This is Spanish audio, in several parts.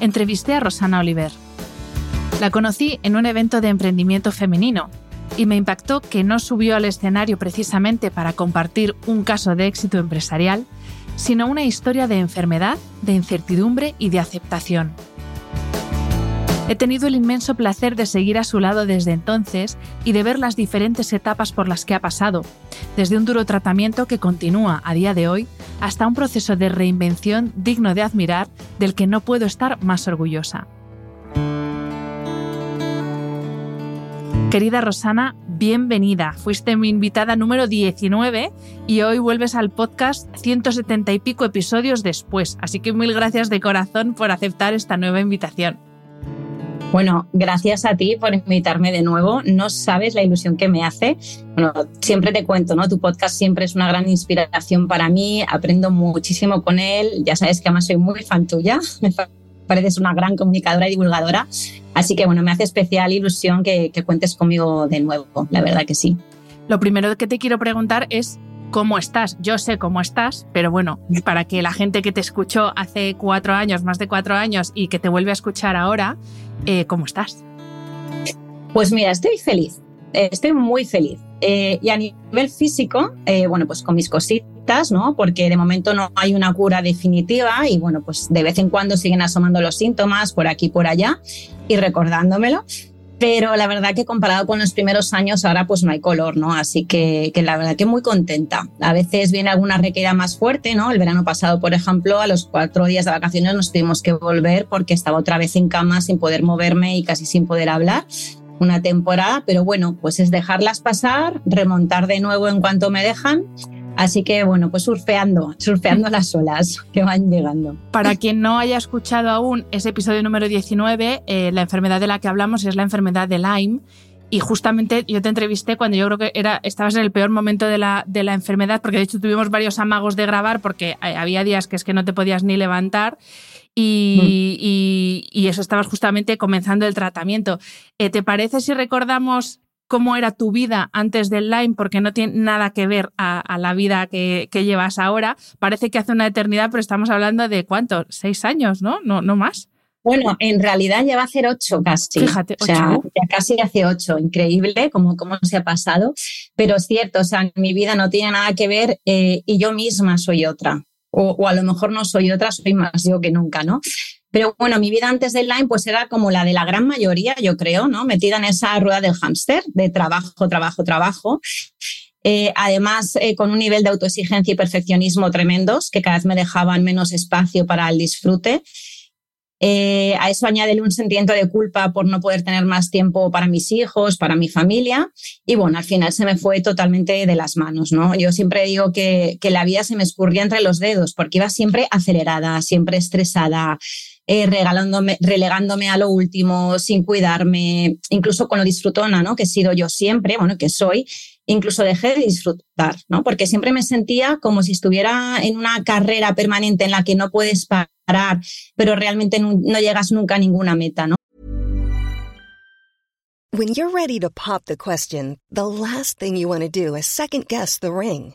entrevisté a Rosana Oliver. La conocí en un evento de emprendimiento femenino y me impactó que no subió al escenario precisamente para compartir un caso de éxito empresarial, sino una historia de enfermedad, de incertidumbre y de aceptación. He tenido el inmenso placer de seguir a su lado desde entonces y de ver las diferentes etapas por las que ha pasado, desde un duro tratamiento que continúa a día de hoy hasta un proceso de reinvención digno de admirar del que no puedo estar más orgullosa. Querida Rosana, bienvenida. Fuiste mi invitada número 19 y hoy vuelves al podcast 170 y pico episodios después, así que mil gracias de corazón por aceptar esta nueva invitación. Bueno, gracias a ti por invitarme de nuevo. No sabes la ilusión que me hace. Bueno, siempre te cuento, ¿no? Tu podcast siempre es una gran inspiración para mí. Aprendo muchísimo con él. Ya sabes que además soy muy fan tuya. Me pareces una gran comunicadora y divulgadora. Así que, bueno, me hace especial ilusión que, que cuentes conmigo de nuevo. La verdad que sí. Lo primero que te quiero preguntar es cómo estás. Yo sé cómo estás, pero bueno, para que la gente que te escuchó hace cuatro años, más de cuatro años, y que te vuelve a escuchar ahora, eh, ¿cómo estás? Pues mira, estoy feliz, eh, estoy muy feliz. Eh, y a nivel físico, bueno, pues con mis cositas, ¿no? Porque de momento no hay una cura definitiva y bueno, pues de vez en cuando siguen asomando los síntomas por aquí y por allá y recordándomelo pero la verdad que comparado con los primeros años ahora pues no hay color, ¿no? Así que, que, la verdad que muy contenta. A veces viene alguna requerida más fuerte, ¿no? El verano pasado, por ejemplo, a los cuatro días de vacaciones nos tuvimos que volver porque estaba otra vez en cama sin poder moverme y casi sin poder hablar una temporada, pero bueno, pues es dejarlas pasar, remontar de nuevo en cuanto me dejan Así que bueno, pues surfeando, surfeando las olas que van llegando. Para quien no haya escuchado aún ese episodio número 19, eh, la enfermedad de la que hablamos es la enfermedad de Lyme. Y justamente yo te entrevisté cuando yo creo que era, estabas en el peor momento de la, de la enfermedad, porque de hecho tuvimos varios amagos de grabar porque había días que es que no te podías ni levantar. Y, mm. y, eso estabas justamente comenzando el tratamiento. Eh, ¿Te parece si recordamos cómo era tu vida antes del Lyme, porque no tiene nada que ver a, la vida que, llevas ahora. Parece que hace una eternidad, pero estamos hablando de cuántos, seis años, ¿no? No, no más. Bueno, en realidad ya va a hacer ocho casi. Fíjate, o sea, ya casi hace ocho. Increíble cómo, cómo se ha pasado. Pero es cierto, o sea, mi vida no tiene nada que ver eh, y yo misma soy otra. O, o, a lo mejor no soy otra, soy más yo que nunca, ¿no? Pero bueno, mi vida antes del Lyme pues era como la de la gran mayoría, yo creo, ¿no? Metida en esa rueda del hámster de trabajo, trabajo, trabajo. Eh, además, eh, con un nivel de autoexigencia y perfeccionismo tremendos que cada vez me dejaban menos espacio para el disfrute. Eh, a eso añade un sentimiento de culpa por no poder tener más tiempo para mis hijos, para mi familia. Y bueno, al final se me fue totalmente de las manos, ¿no? Yo siempre digo que, que la vida se me escurría entre los dedos porque iba siempre acelerada, siempre estresada, eh, regalándome, relegándome a lo último, sin cuidarme, incluso con lo disfrutona, ¿no? Que he sido yo siempre, bueno, que soy, incluso dejé de disfrutar, ¿no? Porque siempre me sentía como si estuviera en una carrera permanente en la que no puedes parar, pero realmente no, llegas nunca a ninguna meta, ¿no? When you're ready to pop the question, the last thing you want to do is second guess the ring.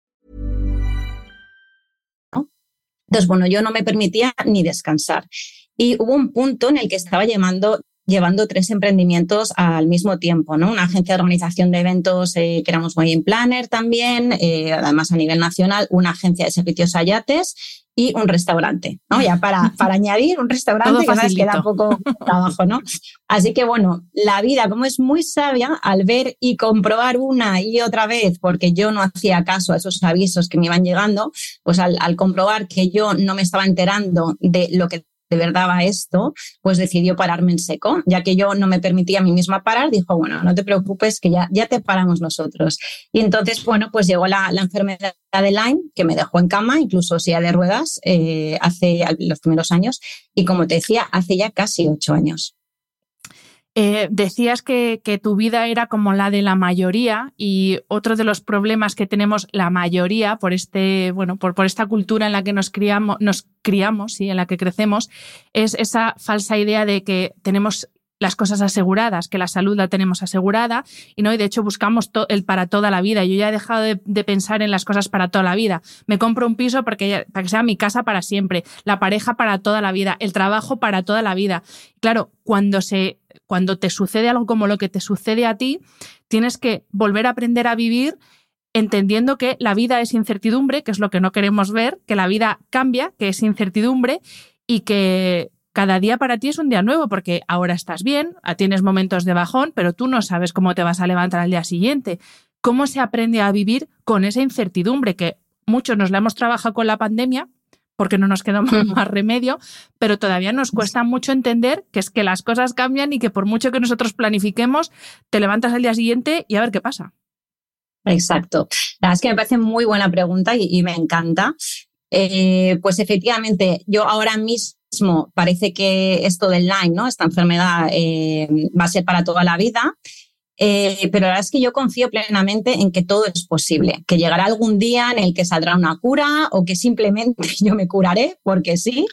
Entonces, bueno, yo no me permitía ni descansar. Y hubo un punto en el que estaba llamando, llevando tres emprendimientos al mismo tiempo, ¿no? Una agencia de organización de eventos eh, que éramos muy en planner también, eh, además a nivel nacional, una agencia de servicios a yates y un restaurante, ¿no? Ya para, para añadir un restaurante que sabes que da poco trabajo, ¿no? Así que bueno, la vida como es muy sabia al ver y comprobar una y otra vez, porque yo no hacía caso a esos avisos que me iban llegando, pues al, al comprobar que yo no me estaba enterando de lo que de verdad va esto, pues decidió pararme en seco, ya que yo no me permitía a mí misma parar, dijo, bueno, no te preocupes, que ya, ya te paramos nosotros. Y entonces, bueno, pues llegó la, la enfermedad de Lyme, que me dejó en cama, incluso silla de ruedas, eh, hace los primeros años, y como te decía, hace ya casi ocho años. Eh, decías que, tu vida era como la de la mayoría y otro de los problemas que tenemos la mayoría por este, bueno, por, por esta cultura en la que nos criamos, nos criamos y en la que crecemos, es esa falsa idea de que tenemos las cosas aseguradas, que la salud la tenemos asegurada y no, y de hecho buscamos el para toda la vida. Yo ya he dejado de, pensar en las cosas para toda la vida. Me compro un piso porque, para que sea mi casa para siempre, la pareja para toda la vida, el trabajo para toda la vida. Claro, cuando se cuando te sucede algo como lo que te sucede a ti, tienes que volver a aprender a vivir entendiendo que la vida es incertidumbre, que es lo que no queremos ver, que la vida cambia, que es incertidumbre y que cada día para ti es un día nuevo porque ahora estás bien, tienes momentos de bajón, pero tú no sabes cómo te vas a levantar al día siguiente. ¿Cómo se aprende a vivir con esa incertidumbre que muchos nos la hemos trabajado con la pandemia? Porque no nos queda más remedio, pero todavía nos cuesta mucho entender que es que las cosas cambian y que por mucho que nosotros planifiquemos, te levantas al día siguiente y a ver qué pasa. Exacto. La verdad es que me parece muy buena pregunta y, me encanta. Eh, pues efectivamente, yo ahora mismo parece que esto del Lyme, ¿no? Esta enfermedad eh, va a ser para toda la vida. Eh, pero la verdad es que yo confío plenamente en que todo es posible, que llegará algún día en el que saldrá una cura o que simplemente yo me curaré, porque sí.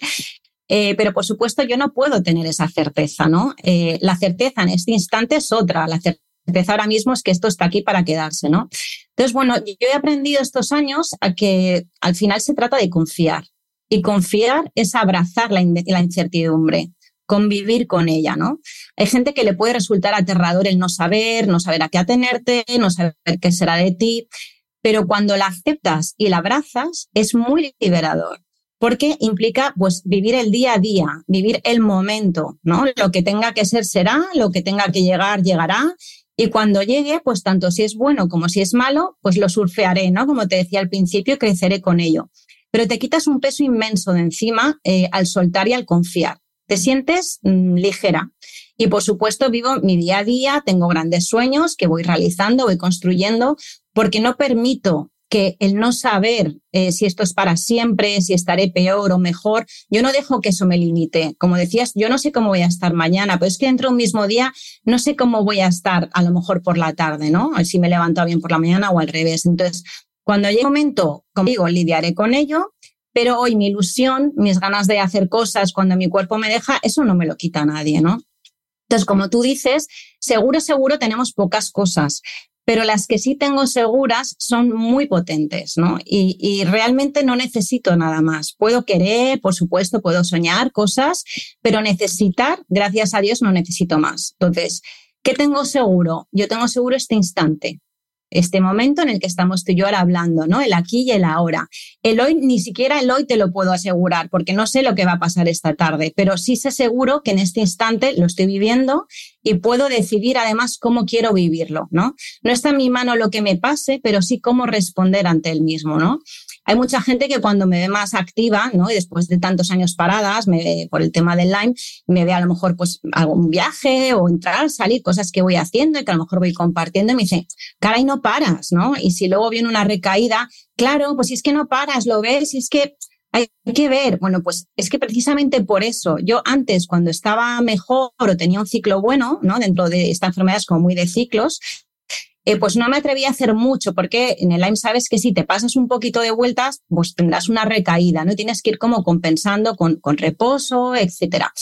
Eh, pero por supuesto yo no puedo tener esa certeza, ¿no? la certeza en este instante es otra, la certeza ahora mismo es que esto está aquí para quedarse, ¿no? Entonces, bueno, yo he aprendido estos años a que al final se trata de confiar, y confiar es abrazar la, incertidumbre, convivir con ella, ¿no? Hay gente que le puede resultar aterrador el no saber, no saber a qué atenerte, no saber qué será de ti, pero cuando la aceptas y la abrazas es muy liberador porque implica pues vivir el día a día, vivir el momento, ¿no? Lo que tenga que ser será, lo que tenga que llegar llegará y cuando llegue, pues tanto si es bueno como si es malo, pues lo surfearé, ¿no? Como te decía al principio, creceré con ello pero te quitas un peso inmenso de encima eh, al soltar y al confiar. Te sientes mm, ligera. Y por supuesto vivo mi día a día, tengo grandes sueños que voy realizando, voy construyendo, porque no permito que el no saber eh, si esto es para siempre, si estaré peor o mejor, yo no dejo que eso me limite. Como decías, yo no sé cómo voy a estar mañana, pero es que dentro de un mismo día no sé cómo voy a estar a lo mejor por la tarde, ¿no? Si me levanto bien por la mañana o al revés. Entonces, cuando llegue el momento, como digo, lidiaré con ello, pero hoy mi ilusión, mis ganas de hacer cosas cuando mi cuerpo me deja, eso no me lo quita nadie, ¿no? Entonces, como tú dices, seguro, seguro tenemos pocas cosas, pero las que sí tengo seguras son muy potentes, ¿no? Y, y, realmente no necesito nada más. Puedo querer, por supuesto, puedo soñar cosas, pero necesitar, gracias a Dios, no necesito más. Entonces, ¿qué tengo seguro? Yo tengo seguro este instante este momento en el que estamos tú y yo ahora hablando, ¿no? El aquí y el ahora. El hoy, ni siquiera el hoy te lo puedo asegurar, porque no sé lo que va a pasar esta tarde, pero sí sé seguro que en este instante lo estoy viviendo y puedo decidir además cómo quiero vivirlo, ¿no? No está en mi mano lo que me pase, pero sí cómo responder ante el mismo, ¿no? Hay mucha gente que cuando me ve más activa, ¿no? Y después de tantos años paradas, me ve por el tema del Lyme, me ve a lo mejor pues algún viaje o entrar, salir, cosas que voy haciendo y que a lo mejor voy compartiendo y me dice, caray, no paras, ¿no? Y si luego viene una recaída, claro, pues si es que no paras, lo ves, y es que hay que ver, bueno, pues es que precisamente por eso, yo antes cuando estaba mejor o tenía un ciclo bueno, ¿no? Dentro de esta enfermedad es como muy de ciclos, eh, pues no me atreví a hacer mucho, porque en el Lyme sabes que si te pasas un poquito de vueltas, pues tendrás una recaída, ¿no? Tienes que ir como compensando con, con reposo, etcétera.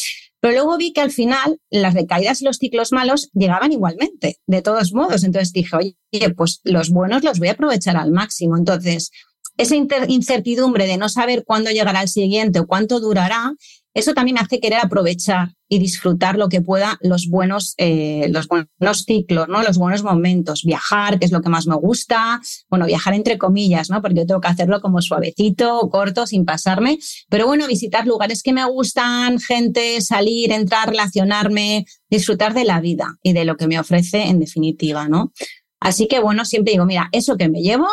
Pero luego vi que al final las recaídas y los ciclos malos llegaban igualmente, de todos modos. Entonces dije, oye, pues los buenos los voy a aprovechar al máximo. Entonces, esa incertidumbre de no saber cuándo llegará el siguiente o cuánto durará, eso también me hace querer aprovechar y disfrutar lo que pueda los buenos, eh, los buenos ciclos, ¿no? Los buenos momentos. Viajar, que es lo que más me gusta. Bueno, viajar entre comillas, ¿no? Porque yo tengo que hacerlo como suavecito, corto, sin pasarme. Pero bueno, visitar lugares que me gustan, gente, salir, entrar, relacionarme, disfrutar de la vida y de lo que me ofrece en definitiva, ¿no? Así que bueno, siempre digo, mira, eso que me llevo,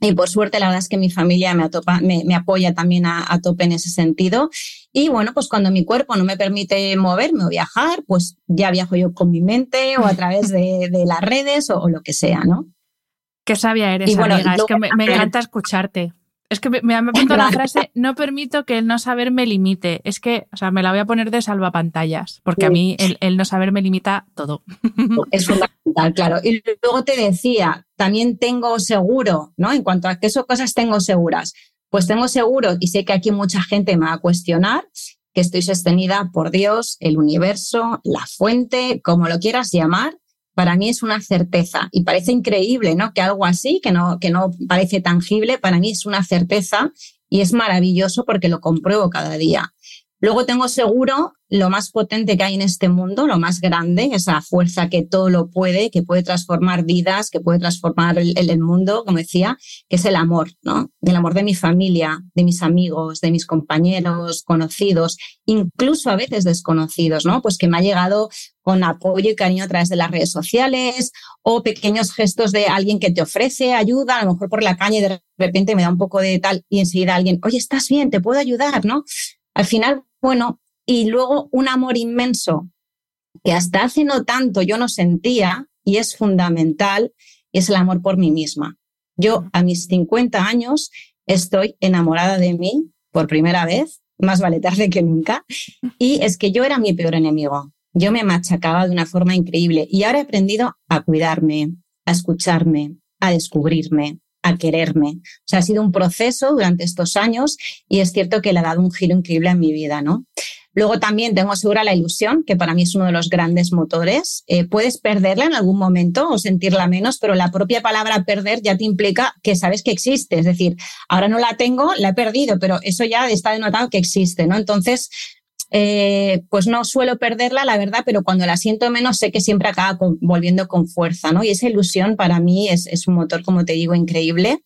y por suerte, la verdad es que mi familia me, me, apoya también a, tope en ese sentido. Y bueno, pues cuando mi cuerpo no me permite moverme o viajar, pues ya viajo yo con mi mente o a través de, las redes o, lo que sea, ¿no? Qué sabia eres, amiga. es que me, encanta escucharte. Es que me, me apuntado la frase, no permito que el no saber me limite. Es que, o sea, me la voy a poner de salvapantallas, porque a mí el, no saber me limita todo. Es fundamental, claro. Y luego te decía, también tengo seguro, ¿no? En cuanto a qué cosas tengo seguras. Pues tengo seguro, y sé que aquí mucha gente me va a cuestionar, que estoy sostenida por Dios, el universo, la fuente, como lo quieras llamar, para mí es una certeza y parece increíble, ¿no? Que algo así, que no, que no parece tangible, para mí es una certeza y es maravilloso porque lo compruebo cada día. Luego tengo seguro lo más potente que hay en este mundo, lo más grande, esa fuerza que todo lo puede, que puede transformar vidas, que puede transformar el, mundo, como decía, que es el amor, ¿no? El amor de mi familia, de mis amigos, de mis compañeros, conocidos, incluso a veces desconocidos, ¿no? Pues que me ha llegado con apoyo y cariño a través de las redes sociales o pequeños gestos de alguien que te ofrece ayuda, a lo mejor por la calle de repente me da un poco de tal y enseguida alguien, oye, ¿estás bien? ¿Te puedo ayudar? ¿No? Al final, bueno, y luego un amor inmenso que hasta hace no tanto yo no sentía y es fundamental, es el amor por mí misma. Yo a mis 50 años estoy enamorada de mí por primera vez, más vale tarde que nunca, y es que yo era mi peor enemigo. Yo me machacaba de una forma increíble y ahora he aprendido a cuidarme, a escucharme, a descubrirme, a quererme. O sea, ha sido un proceso durante estos años y es cierto que le ha dado un giro increíble en mi vida, ¿no? Luego también tengo segura la ilusión, que para mí es uno de los grandes motores. Eh, puedes perderla en algún momento o sentirla menos, pero la propia palabra perder ya te implica que sabes que existe. Es decir, ahora no la tengo, la he perdido, pero eso ya está denotado que existe, ¿no? Entonces, eh, pues no suelo perderla, la verdad, pero cuando la siento menos sé que siempre acaba volviendo con fuerza, ¿no? Y esa ilusión para mí es, es, un motor, como te digo, increíble.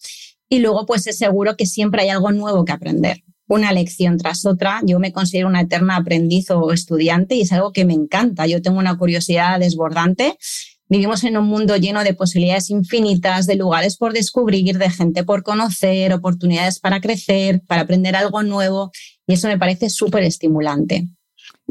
Y luego, pues es seguro que siempre hay algo nuevo que aprender, una lección tras otra. Yo me considero una eterna aprendiz o estudiante y es algo que me encanta. Yo tengo una curiosidad desbordante. Vivimos en un mundo lleno de posibilidades infinitas, de lugares por descubrir, de gente por conocer, oportunidades para crecer, para aprender algo nuevo. Y eso me parece súper estimulante.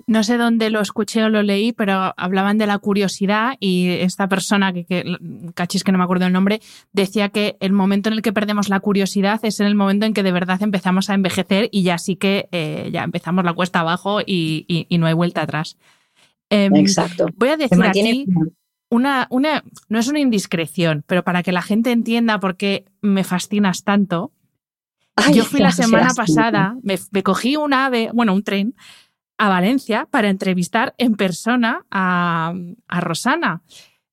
No sé dónde lo escuché o lo leí, pero hablaban de la curiosidad y esta persona, que, cachis que no me acuerdo el nombre, decía que el momento en el que perdemos la curiosidad es en el momento en que de verdad empezamos a envejecer y ya sí que eh, ya empezamos la cuesta abajo y, no hay vuelta atrás. Em, Exacto. Voy a decir aquí una, una, no es una indiscreción, pero para que la gente entienda por qué me fascinas tanto, yo fui la semana pasada, me, cogí un ave, bueno, un tren, a Valencia para entrevistar en persona a, Rosana.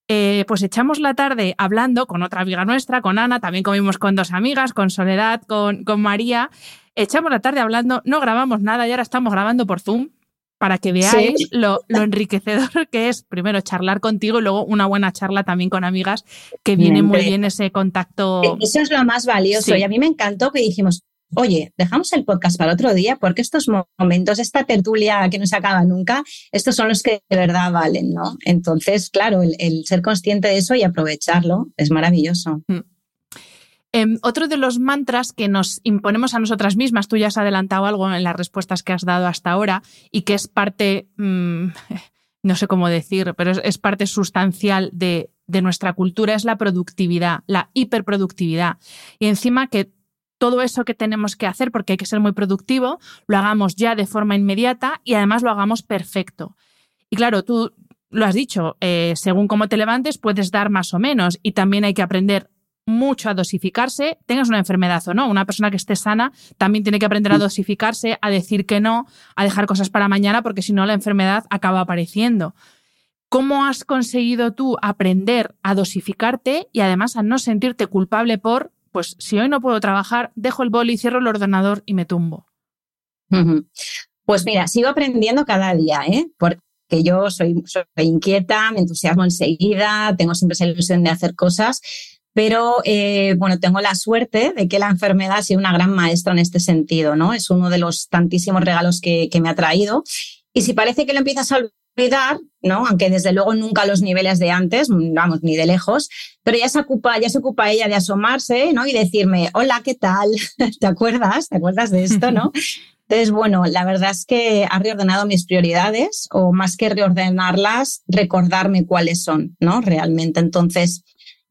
Eh, pues echamos la tarde hablando con otra amiga nuestra, con Ana, también comimos con dos amigas, con Soledad, con, con María. Echamos la tarde hablando, no grabamos nada y ahora estamos grabando por Zoom para que veáis lo, enriquecedor que es, primero, charlar contigo y luego una buena charla también con amigas, que viene muy bien ese contacto. E, eso es lo más valioso. Y a mí me encantó que dijimos, oye, dejamos el podcast para otro día porque estos momentos, esta tertulia que no se acaba nunca, estos son los que de verdad valen, ¿no? Entonces, claro, el, el ser consciente de eso y aprovecharlo es maravilloso. Mm. Em, otro de los mantras que nos imponemos a nosotras mismas, tú ya has adelantado algo en las respuestas que has dado hasta ahora y que es parte, mm, no sé cómo decir, pero es, parte sustancial de, nuestra cultura, es la productividad, la hiperproductividad. Y encima que todo eso que tenemos que hacer, porque hay que ser muy productivo, lo hagamos ya de forma inmediata y además lo hagamos perfecto. Y claro, tú lo has dicho, eh, según cómo te levantes puedes dar más o menos y también hay que aprender mucho a dosificarse, tengas una enfermedad o no. Una persona que esté sana también tiene que aprender a dosificarse, a decir que no, a dejar cosas para mañana, porque si no la enfermedad acaba apareciendo. ¿Cómo has conseguido tú aprender a dosificarte y además a no sentirte culpable por, pues si hoy no puedo trabajar, dejo el boli, cierro el ordenador y me tumbo? Pues mira, sigo aprendiendo cada día, ¿eh? Porque yo soy, soy inquieta, me entusiasmo enseguida, tengo siempre esa ilusión de hacer cosas, pero eh, bueno, tengo la suerte de que la enfermedad ha sido una gran maestra en este sentido, ¿no? Es uno de los tantísimos regalos que, que me ha traído. Y si parece que lo empiezas a olvidar, ¿no? Aunque desde luego nunca los niveles de antes, vamos, ni de lejos, pero ya se ocupa, ya se ocupa ella de asomarse, ¿no? Y decirme, hola, ¿qué tal? ¿Te acuerdas? ¿Te acuerdas de esto, no? Entonces, bueno, la verdad es que ha reordenado mis prioridades o más que reordenarlas, recordarme cuáles son, ¿no? Realmente. Entonces,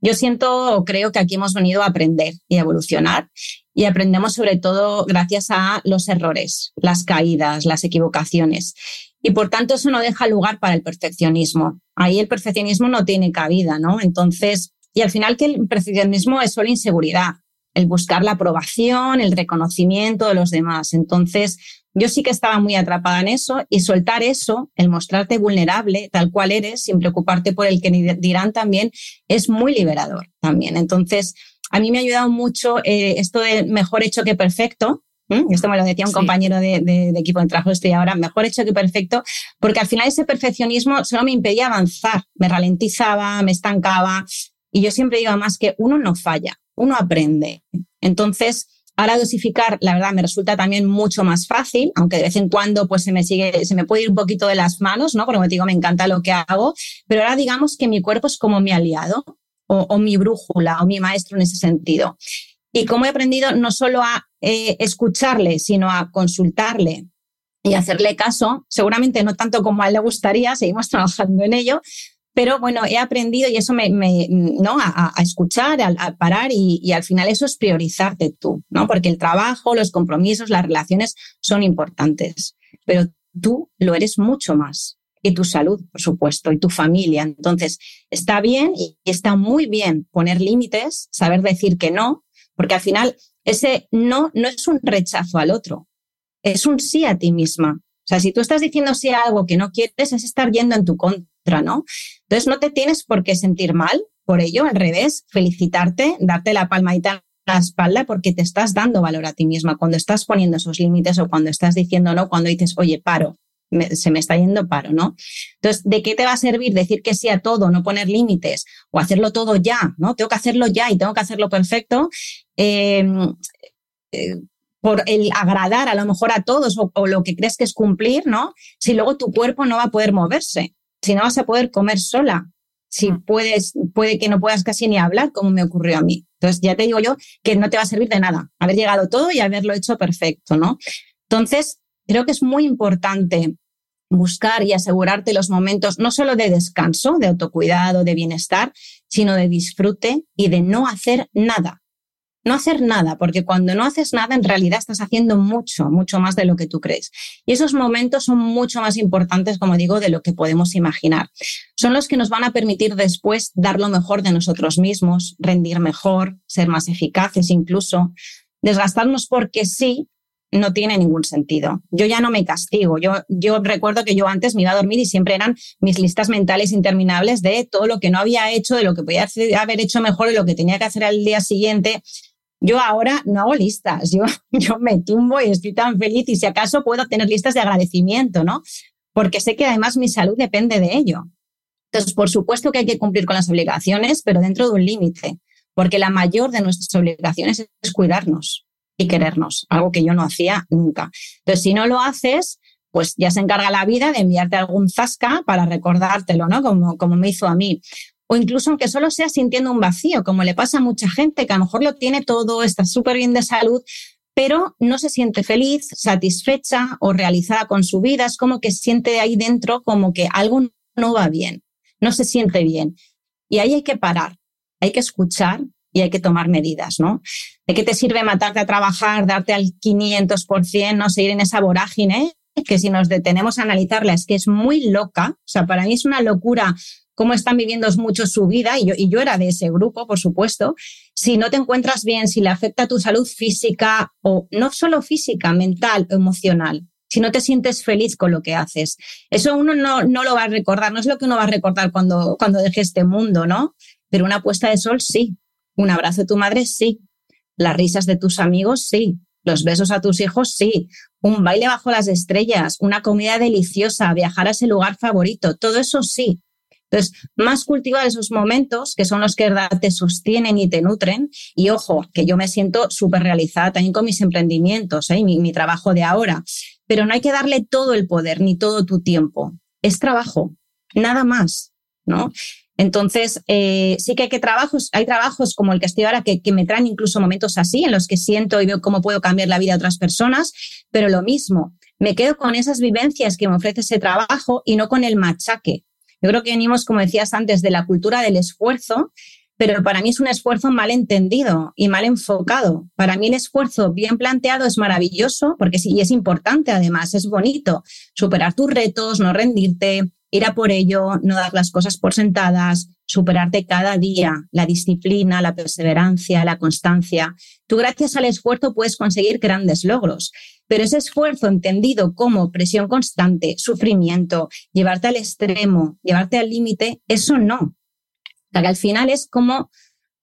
yo siento o creo que aquí hemos venido a aprender y a evolucionar y aprendemos sobre todo gracias a los errores, las caídas, las equivocaciones. Y por tanto eso no deja lugar para el perfeccionismo. Ahí el perfeccionismo no tiene cabida, ¿no? Entonces, y al final que el perfeccionismo es solo inseguridad, el buscar la aprobación, el reconocimiento de los demás. Entonces, yo sí que estaba muy atrapada en eso y soltar eso, el mostrarte vulnerable tal cual eres, sin preocuparte por el que dirán también, es muy liberador también. Entonces, a mí me ha ayudado mucho eh, esto de mejor hecho que perfecto. Esto me lo decía un compañero de, equipo de trabajo, estoy ahora, mejor hecho que perfecto, porque al final ese perfeccionismo solo me impedía avanzar, me ralentizaba, me estancaba. Y yo siempre digo más que uno no falla, uno aprende. Entonces, Ahora dosificar, la verdad, me resulta también mucho más fácil, aunque de vez en cuando pues se me sigue, se me puede ir un poquito de las manos, ¿no? Porque como te digo, me encanta lo que hago, pero ahora digamos que mi cuerpo es como mi aliado o, mi brújula o mi maestro en ese sentido. Y como he aprendido no solo a eh, escucharle, sino a consultarle y hacerle caso, seguramente no tanto como a él le gustaría, seguimos trabajando en ello, pero bueno, he aprendido y eso me, ¿no? A, escuchar, a, parar y, y, al final eso es priorizarte tú, ¿no? Porque el trabajo, los compromisos, las relaciones son importantes, pero tú lo eres mucho más. Y tu salud, por supuesto, y tu familia. Entonces, está bien y está muy bien poner límites, saber decir que no, porque al final ese no no es un rechazo al otro, es un sí a ti misma. O sea, si tú estás diciendo sí a algo que no quieres, es estar yendo en tu contra ¿no? Entonces no te tienes por qué sentir mal por ello, al revés, felicitarte, darte la palmadita en la espalda porque te estás dando valor a ti misma cuando estás poniendo esos límites o cuando estás diciendo no, cuando dices, oye, paro, se me está yendo paro, ¿no? Entonces, ¿de qué te va a servir decir que sí a todo, no poner límites o hacerlo todo ya, ¿no? Tengo que hacerlo ya y tengo que hacerlo perfecto. Em, eh, por el agradar a lo mejor a todos o, o, lo que crees que es cumplir, ¿no? Si luego tu cuerpo no va a poder moverse si no vas a poder comer sola, si mm. puedes, puede que no puedas casi ni hablar, como me ocurrió a mí. Entonces, ya te digo yo que no te va a servir de nada haber llegado todo y haberlo hecho perfecto, ¿no? Entonces, creo que es muy importante buscar y asegurarte los momentos no solo de descanso, de autocuidado, de bienestar, sino de disfrute y de no hacer nada no hacer nada, porque cuando no haces nada en realidad estás haciendo mucho, mucho más de lo que tú crees. Y esos momentos son mucho más importantes, como digo, de lo que podemos imaginar. Son los que nos van a permitir después dar lo mejor de nosotros mismos, rendir mejor, ser más eficaces incluso. Desgastarnos porque sí no tiene ningún sentido. Yo ya no me castigo. Yo, yo recuerdo que yo antes me iba a dormir y siempre eran mis listas mentales interminables de todo lo que no había hecho, de lo que podía haber hecho mejor, de lo que tenía que hacer al día siguiente. Yo ahora no hago listas, yo, yo me tumbo y estoy tan feliz y si acaso puedo tener listas de agradecimiento, ¿no? Porque sé que además mi salud depende de ello. Entonces, por supuesto que hay que cumplir con las obligaciones, pero dentro de un límite, porque la mayor de nuestras obligaciones es cuidarnos y querernos, algo que yo no hacía nunca. Entonces, si no lo haces, pues ya se encarga la vida de enviarte algún zasca para recordártelo, ¿no? Como, como me hizo a mí o incluso aunque solo sea sintiendo un vacío, como le pasa a mucha gente que a lo mejor lo tiene todo, está súper bien de salud, pero no se siente feliz, satisfecha o realizada con su vida. Es como que siente ahí dentro como que algo no va bien, no se siente bien. Y ahí hay que parar, hay que escuchar y hay que tomar medidas, ¿no? ¿De qué te sirve matarte a trabajar, darte al 500%, no seguir en esa vorágine? Que si nos detenemos a analizarla es que es muy loca, o sea, para mí es una locura cómo están viviendo mucho su vida, y yo, y yo era de ese grupo, por supuesto, si no te encuentras bien, si le afecta tu salud física o no solo física, mental, emocional, si no te sientes feliz con lo que haces. Eso uno no, no lo va a recordar, no es lo que uno va a recordar cuando, cuando deje este mundo, ¿no? Pero una puesta de sol sí, un abrazo de tu madre sí, las risas de tus amigos sí, los besos a tus hijos, sí, un baile bajo las estrellas, una comida deliciosa, viajar a ese lugar favorito, todo eso sí. Entonces, más cultivar esos momentos que son los que te sostienen y te nutren. Y ojo, que yo me siento súper realizada también con mis emprendimientos ¿eh? y mi, trabajo de ahora. Pero no hay que darle todo el poder ni todo tu tiempo. Es trabajo, nada más, ¿no? Entonces, eh, sí que hay que trabajos, hay trabajos como el que estoy ahora que, que, me traen incluso momentos así, en los que siento y veo cómo puedo cambiar la vida de otras personas, pero lo mismo, me quedo con esas vivencias que me ofrece ese trabajo y no con el machaque. Yo creo que venimos, como decías antes, de la cultura del esfuerzo, pero para mí es un esfuerzo mal entendido y mal enfocado. Para mí el esfuerzo bien planteado es maravilloso porque sí, y es importante además, es bonito superar tus retos, no rendirte, ir a por ello, no dar las cosas por sentadas, superarte cada día, la disciplina, la perseverancia, la constancia. Tú gracias al esfuerzo puedes conseguir grandes logros, pero ese esfuerzo entendido como presión constante, sufrimiento, llevarte al extremo, llevarte al límite, eso no. O al final es como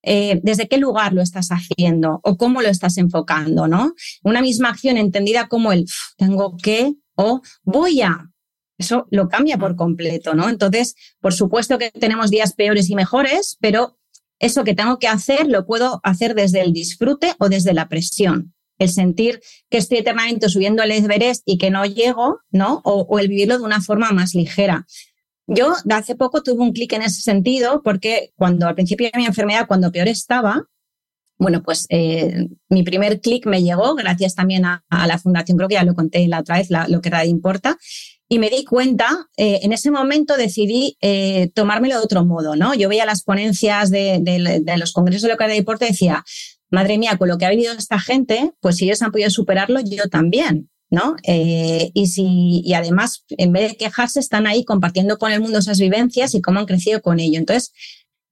eh, desde qué lugar lo estás haciendo o cómo lo estás enfocando, ¿no? Una misma acción entendida como el tengo que o voy a, eso lo cambia por completo, ¿no? Entonces, por supuesto que tenemos días peores y mejores, pero eso que tengo que hacer lo puedo hacer desde el disfrute o desde la presión el sentir que estoy eternamente subiendo el Everest y que no llego, ¿no? O, el vivirlo de una forma más ligera. Yo de hace poco tuve un clic en ese sentido porque cuando al principio de mi enfermedad, cuando peor estaba, bueno, pues eh, mi primer clic me llegó gracias también a, la fundación, creo que ya lo conté la otra vez, lo que Radio importa, y me di cuenta, eh, en ese momento decidí eh, tomármelo de otro modo, ¿no? Yo veía las ponencias de, de los congresos de lo que era deporte y decía, madre mía, con lo que ha vivido esta gente, pues si ellos han podido superarlo, yo también. ¿no? Eh, y, si, y además, en vez de quejarse, están ahí compartiendo con el mundo esas vivencias y cómo han crecido con ello. Entonces,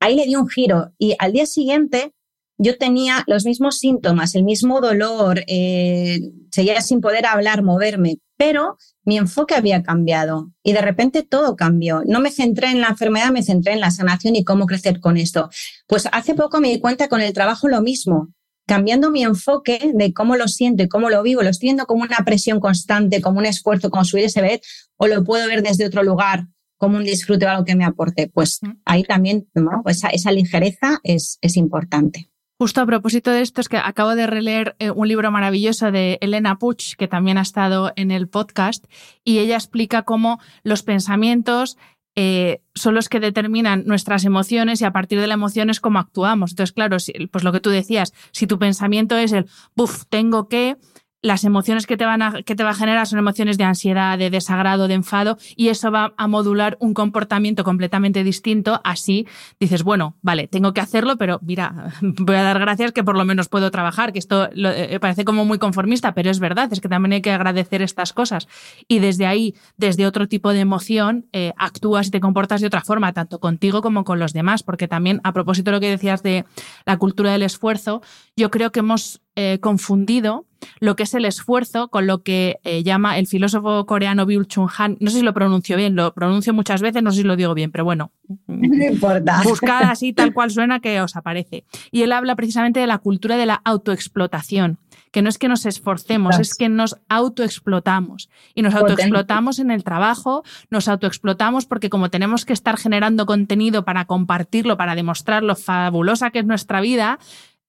ahí le di un giro y al día siguiente yo tenía los mismos síntomas, el mismo dolor, seguía sin poder hablar, moverme, pero mi enfoque había cambiado y de repente todo cambió. No me centré en la enfermedad, me centré en la sanación y cómo crecer con esto. Pues hace poco me di cuenta con el trabajo lo mismo, cambiando mi enfoque de cómo lo siento y cómo lo vivo, lo estoy viendo como una presión constante, como un esfuerzo, como subir ese bed, o lo puedo ver desde otro lugar, como un disfrute o algo que me aporte. Pues mm. ahí también esa, esa, ligereza es, es importante. Justo a propósito de esto, es que acabo de releer eh, un libro maravilloso de Elena Puch, que también ha estado en el podcast, y ella explica cómo los pensamientos eh, son los que determinan nuestras emociones y a partir de la emoción es cómo actuamos. Entonces, claro, pues lo que tú decías, si tu pensamiento es el, buf, tengo que, las emociones que te, van a, que te va a generar son emociones de ansiedad, de desagrado, de enfado, y eso va a modular un comportamiento completamente distinto. Así dices, bueno, vale, tengo que hacerlo, pero mira, voy a dar gracias que por lo menos puedo trabajar, que esto eh, parece como muy conformista, pero es verdad, es que también hay que agradecer estas cosas. Y desde ahí, desde otro tipo de emoción, eh, actúas y te comportas de otra forma, tanto contigo como con los demás, porque también, a propósito de lo que decías de la cultura del esfuerzo, yo creo que hemos eh, confundido lo que es el esfuerzo con lo que eh, llama el filósofo coreano Byul Chung Han. No sé si lo pronuncio bien, lo pronuncio muchas veces, no sé si lo digo bien, pero bueno. No importa. Buscad así tal cual suena que os aparece. Y él habla precisamente de la cultura de la autoexplotación que no es que nos esforcemos, es que nos autoexplotamos. Y nos autoexplotamos en el trabajo, nos autoexplotamos porque como tenemos que estar generando contenido para compartirlo, para demostrar lo fabulosa que es nuestra vida,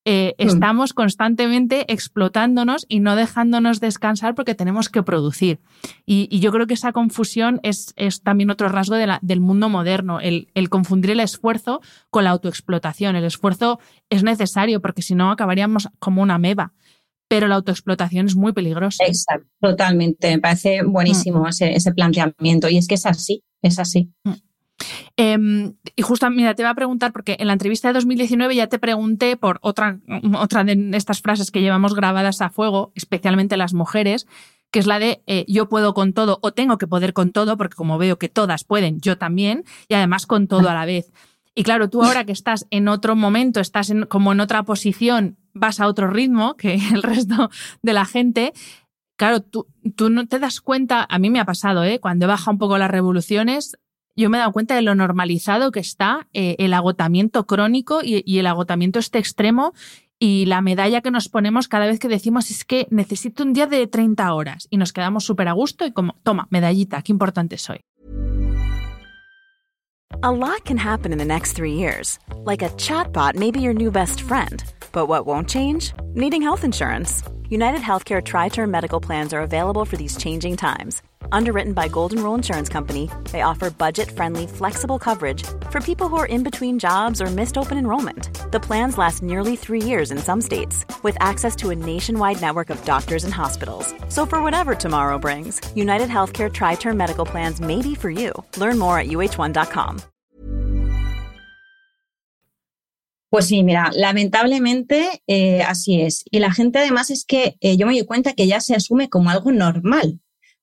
eh, mm. estamos constantemente explotándonos y no dejándonos descansar porque tenemos que producir. Y, yo creo que esa confusión es, es también otro rasgo de la, del mundo moderno, el, el, confundir el esfuerzo con la autoexplotación. El esfuerzo es necesario porque si no acabaríamos como una meba. Pero la autoexplotación es muy peligrosa. Exacto, totalmente. Me parece buenísimo mm. ese, ese, planteamiento. Y es que es así, es así. Mm. Em, y justo, mira, te iba a preguntar, porque en la entrevista de 2019 ya te pregunté por otra, otra de estas frases que llevamos grabadas a fuego, especialmente las mujeres, que es la de eh, yo puedo con todo o tengo que poder con todo, porque como veo que todas pueden, yo también, y además con todo a la vez. Y claro, tú ahora que estás en otro momento, estás como en otra posición, vas a otro ritmo que el resto de la gente, claro, tú, tú no te das cuenta, a mí me ha pasado, ¿eh? cuando baja un poco las revoluciones, yo me he dado cuenta de lo normalizado que está eh, el agotamiento crónico y, el agotamiento este extremo y la medalla que nos ponemos cada vez que decimos es que necesito un día de 30 horas y nos quedamos súper a gusto y como, toma, medallita, qué importante soy. A lot can happen in the next three years. Like a chatbot may be your new best friend. But what won't change? Needing health insurance. United Healthcare Tri Term Medical Plans are available for these changing times Underwritten by Golden Rule Insurance Company, they offer budget-friendly, flexible coverage for people who are in between jobs or missed open enrollment. The plans last nearly three years in some states, with access to a nationwide network of doctors and hospitals. So for whatever tomorrow brings, United Healthcare Tri-Term Medical Plans may be for you. Learn more at uh1.com. Pues sí, mira, lamentablemente eh, así es. Y la gente además es que eh, yo me doy cuenta que ya se asume como algo normal.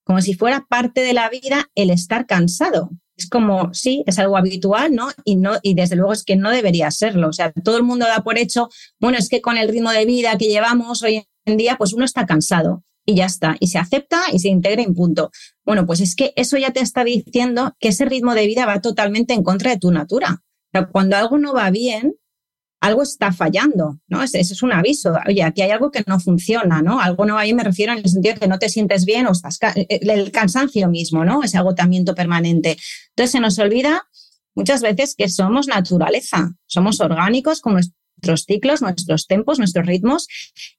Como si fuera parte de la vida el estar cansado. Es como, sí, es algo habitual, ¿no? Y, no, y desde luego es que no debería serlo. O sea, todo el mundo da por hecho, bueno, es que con el ritmo de vida que llevamos hoy en día, pues uno está cansado y ya está. Y se acepta y se integra en punto. Bueno, pues es que eso ya te está diciendo que ese ritmo de vida va totalmente en contra de tu natura. O sea, cuando algo no va bien, algo está fallando, ¿no? Ese, es un aviso. Oye, aquí hay algo que no funciona, ¿no? Algo no ahí me refiero en el sentido de que no te sientes bien o estás eh, el cansancio mismo, ¿no? Ese agotamiento permanente. Entonces se nos olvida muchas veces que somos naturaleza, somos orgánicos con nuestros ciclos, nuestros tempos, nuestros ritmos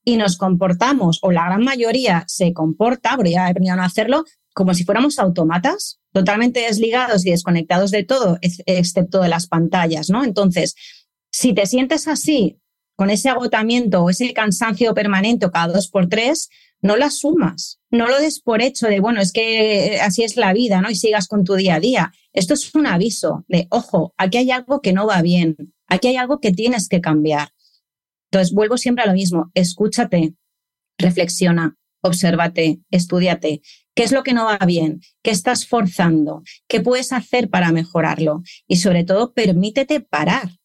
y nos comportamos, o la gran mayoría se comporta, pero ya he aprendido a hacerlo, como si fuéramos automatas, totalmente desligados y desconectados de todo, excepto de las pantallas, ¿no? Entonces, si te sientes así, con ese agotamiento o ese cansancio permanente cada dos por tres, no lo asumas, no lo des por hecho de, bueno, es que eh, así es la vida, ¿no? Y sigas con tu día a día. Esto es un aviso de, ojo, aquí hay algo que no va bien, aquí hay algo que tienes que cambiar. Entonces, vuelvo siempre a lo mismo, escúchate, reflexiona, obsérvate, estudiate. ¿Qué es lo que no va bien? ¿Qué estás forzando? ¿Qué puedes hacer para mejorarlo? Y sobre todo, permítete parar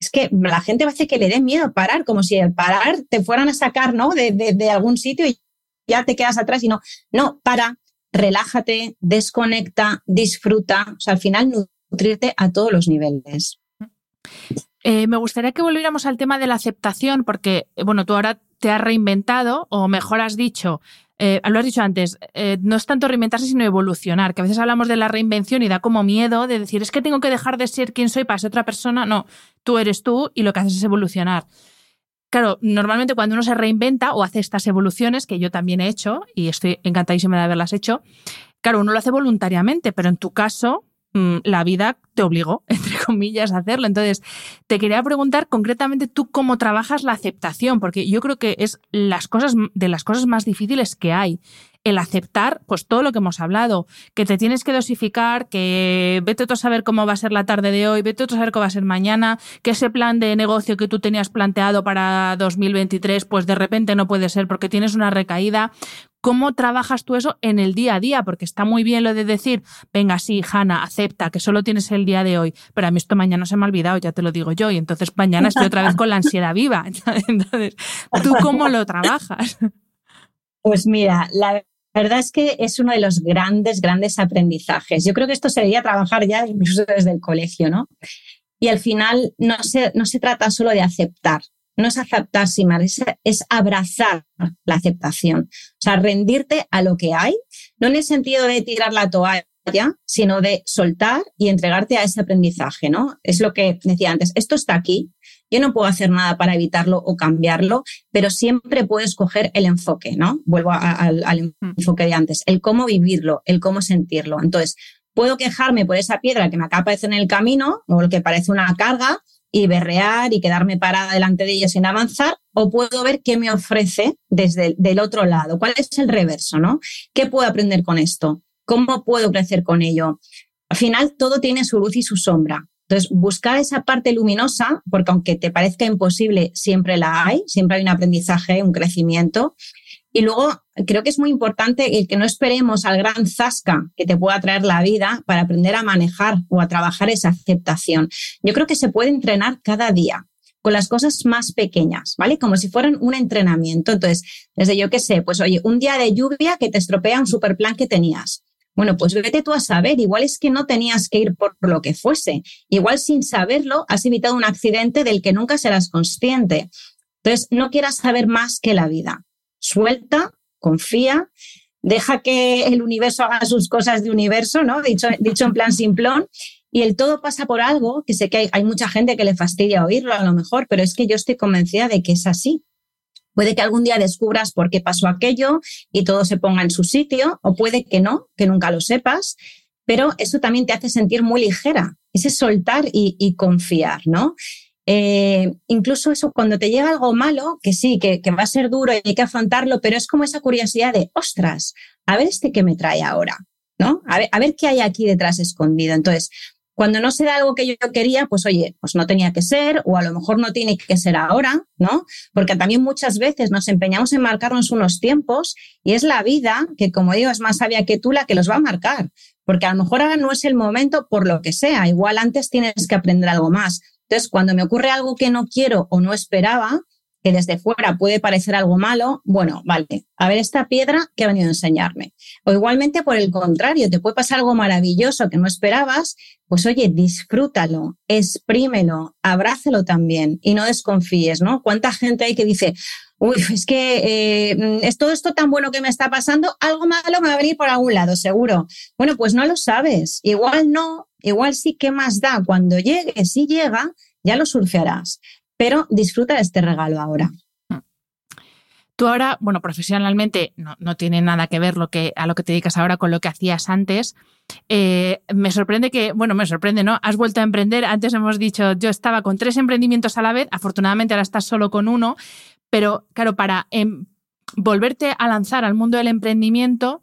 es que la gente hacer que le dé miedo parar, como si al parar te fueran a sacar ¿no? de, algún sitio y ya te quedas atrás y no, no, para, relájate, desconecta, disfruta, o sea, al final nutrirte a todos los niveles. Eh, me gustaría que volviéramos al tema de la aceptación, porque, bueno, tú ahora te has reinventado, o mejor has dicho, eh, lo has dicho antes, eh, no es tanto reinventarse, sino evolucionar, que a veces hablamos de la reinvención y da como miedo de decir, es que tengo que dejar de ser quien soy para ser otra persona. No, tú eres tú y lo que haces es evolucionar. Claro, normalmente cuando uno se reinventa o hace estas evoluciones, que yo también he hecho y estoy encantadísima de haberlas hecho, claro, uno lo hace voluntariamente, pero en tu caso, la vida te obligó, entre comillas, a hacerlo. Entonces, te quería preguntar concretamente tú cómo trabajas la aceptación, porque yo creo que es las cosas de las cosas más difíciles que hay el aceptar pues todo lo que hemos hablado, que te tienes que dosificar, que vete tú a saber cómo va a ser la tarde de hoy, vete tú a saber cómo va a ser mañana, que ese plan de negocio que tú tenías planteado para 2023 pues de repente no puede ser porque tienes una recaída. ¿Cómo trabajas tú eso en el día a día? Porque está muy bien lo de decir, venga, sí, Hanna, acepta que solo tienes el día de hoy, pero a mí esto mañana se me ha olvidado, ya te lo digo yo, y entonces mañana estoy otra vez con la ansiedad viva. Entonces, ¿tú cómo lo trabajas? Pues mira, la verdad es que es uno de los grandes, grandes aprendizajes. Yo creo que esto se debería trabajar ya incluso desde el colegio, ¿no? Y al final no se, no se trata solo de aceptar, no es aceptar sin más, es, es, abrazar la aceptación. O sea, rendirte a lo que hay, no en el sentido de tirar la toalla, sino de soltar y entregarte a ese aprendizaje, ¿no? Es lo que decía antes, esto está aquí, yo no puedo hacer nada para evitarlo o cambiarlo, pero siempre puedo escoger el enfoque, ¿no? Vuelvo al, mm. enfoque de antes, el cómo vivirlo, el cómo sentirlo. Entonces, puedo quejarme por esa piedra que me acaba de en el camino o lo que parece una carga y berrear y quedarme parada delante de ella sin avanzar, o puedo ver qué me ofrece desde el del otro lado, cuál es el reverso, ¿no? ¿Qué puedo aprender con esto? ¿Cómo puedo crecer con ello? Al final, todo tiene su luz y su sombra. Entonces, buscar esa parte luminosa, porque aunque te parezca imposible, siempre la hay, siempre hay un aprendizaje, un crecimiento. Y luego, creo que es muy importante el que no esperemos al gran zasca que te pueda traer la vida para aprender a manejar o a trabajar esa aceptación. Yo creo que se puede entrenar cada día con las cosas más pequeñas, ¿vale? Como si fueran un entrenamiento. Entonces, desde yo qué sé, pues oye, un día de lluvia que te estropea un super plan que tenías. Bueno, pues vete tú a saber, igual es que no tenías que ir por lo que fuese, igual sin saberlo has evitado un accidente del que nunca serás consciente. Entonces, no quieras saber más que la vida. Suelta, confía, deja que el universo haga sus cosas de universo, ¿no? Dicho, dicho en plan simplón. Y el todo pasa por algo, que sé que hay, hay mucha gente que le fastidia oírlo a lo mejor, pero es que yo estoy convencida de que es así. Puede que algún día descubras por qué pasó aquello y todo se ponga en su sitio, o puede que no, que nunca lo sepas, pero eso también te hace sentir muy ligera, ese soltar y, confiar, ¿no? Eh, incluso eso, cuando te llega algo malo, que sí, que, va a ser duro y hay que afrontarlo, pero es como esa curiosidad de, ostras, a ver este que me trae ahora, ¿no? A ver, a ver qué hay aquí detrás escondido. Entonces, cuando no se da algo que yo quería, pues oye, pues no tenía que ser o a lo mejor no tiene que ser ahora, ¿no? Porque también muchas veces nos empeñamos en marcarnos unos tiempos y es la vida que, como digo, es más sabia que tú la que los va a marcar. Porque a lo mejor ahora no es el momento por lo que sea. Igual antes tienes que aprender algo más. Entonces, cuando me ocurre algo que no quiero o no esperaba, que desde fuera puede parecer algo malo, bueno, vale, a ver esta piedra que ha venido a enseñarme. O igualmente por el contrario, te puede pasar algo maravilloso que no esperabas, pues oye, disfrútalo, exprímelo, abrácelo también y no desconfíes, ¿no? ¿Cuánta gente hay que dice, uy, es que eh, es todo esto tan bueno que me está pasando, algo malo me va a venir por algún lado, seguro. Bueno, pues no lo sabes, igual no, igual sí, ¿qué más da? Cuando llegue, si llega, ya lo surfearás pero disfruta de este regalo ahora. Tú ahora, bueno, profesionalmente no, tiene nada que ver lo que, a lo que te dedicas ahora con lo que hacías antes. Eh, me sorprende que, bueno, me sorprende, ¿no? Has vuelto a emprender. Antes hemos dicho, yo estaba con tres emprendimientos a la vez, afortunadamente ahora estás solo con uno, pero claro, para em, volverte a lanzar al mundo del emprendimiento,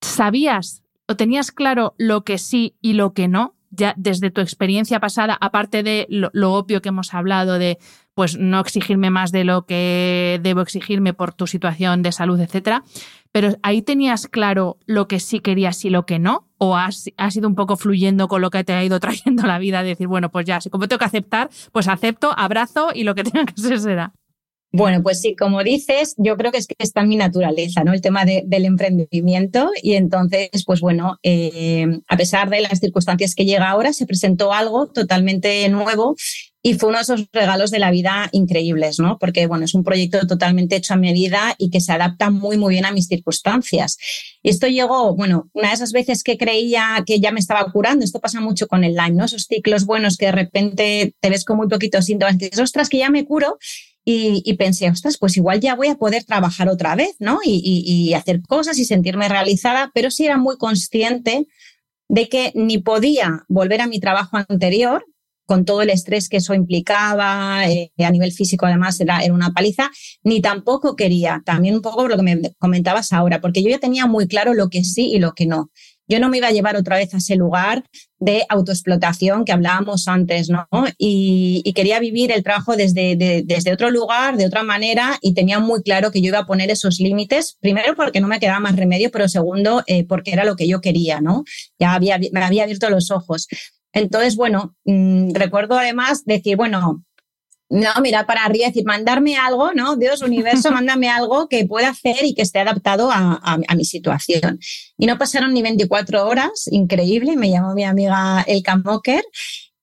¿sabías o tenías claro lo que sí y lo que no? Ya desde tu experiencia pasada, aparte de lo, obvio que hemos hablado de pues no exigirme más de lo que debo exigirme por tu situación de salud, etcétera, pero ahí tenías claro lo que sí querías y lo que no, o has, has ido un poco fluyendo con lo que te ha ido trayendo la vida, de decir, bueno, pues ya, si como tengo que aceptar, pues acepto, abrazo y lo que tenga que ser será. Bueno, pues sí, como dices, yo creo que es que está en mi naturaleza, ¿no? El tema del emprendimiento. Y entonces, pues bueno, eh, a pesar de las circunstancias que llega ahora, se presentó algo totalmente nuevo y fue uno de esos regalos de la vida increíbles, ¿no? Porque, bueno, es un proyecto totalmente hecho a medida y que se adapta muy, muy bien a mis circunstancias. Y esto llegó, bueno, una de esas veces que creía que ya me estaba curando, esto pasa mucho con el Lyme, ¿no? Esos ciclos buenos que de repente te ves con muy poquitos síntomas y dices, ostras, que ya me curo y, pensé, ostras, pues igual ya voy a poder trabajar otra vez, ¿no? Y, hacer cosas y sentirme realizada, pero sí era muy consciente de que ni podía volver a mi trabajo anterior, con todo el estrés que eso implicaba, eh, a nivel físico además era, era una paliza, ni tampoco quería, también un poco lo que me comentabas ahora, porque yo ya tenía muy claro lo que sí y lo que no. Yo no me iba a llevar otra vez a ese lugar de autoexplotación que hablábamos antes, ¿no? Y, quería vivir el trabajo desde, desde otro lugar, de otra manera, y tenía muy claro que yo iba a poner esos límites, primero porque no me quedaba más remedio, pero segundo eh, porque era lo que yo quería, ¿no? Ya había, me había abierto los ojos. Entonces, bueno, mm, recuerdo además decir, bueno, no, mirar para arriba y decir, mandarme algo, ¿no? Dios, universo, mándame algo que pueda hacer y que esté adaptado a, mi situación. Y no pasaron ni 24 horas, increíble, me llamó mi amiga Elka Mocker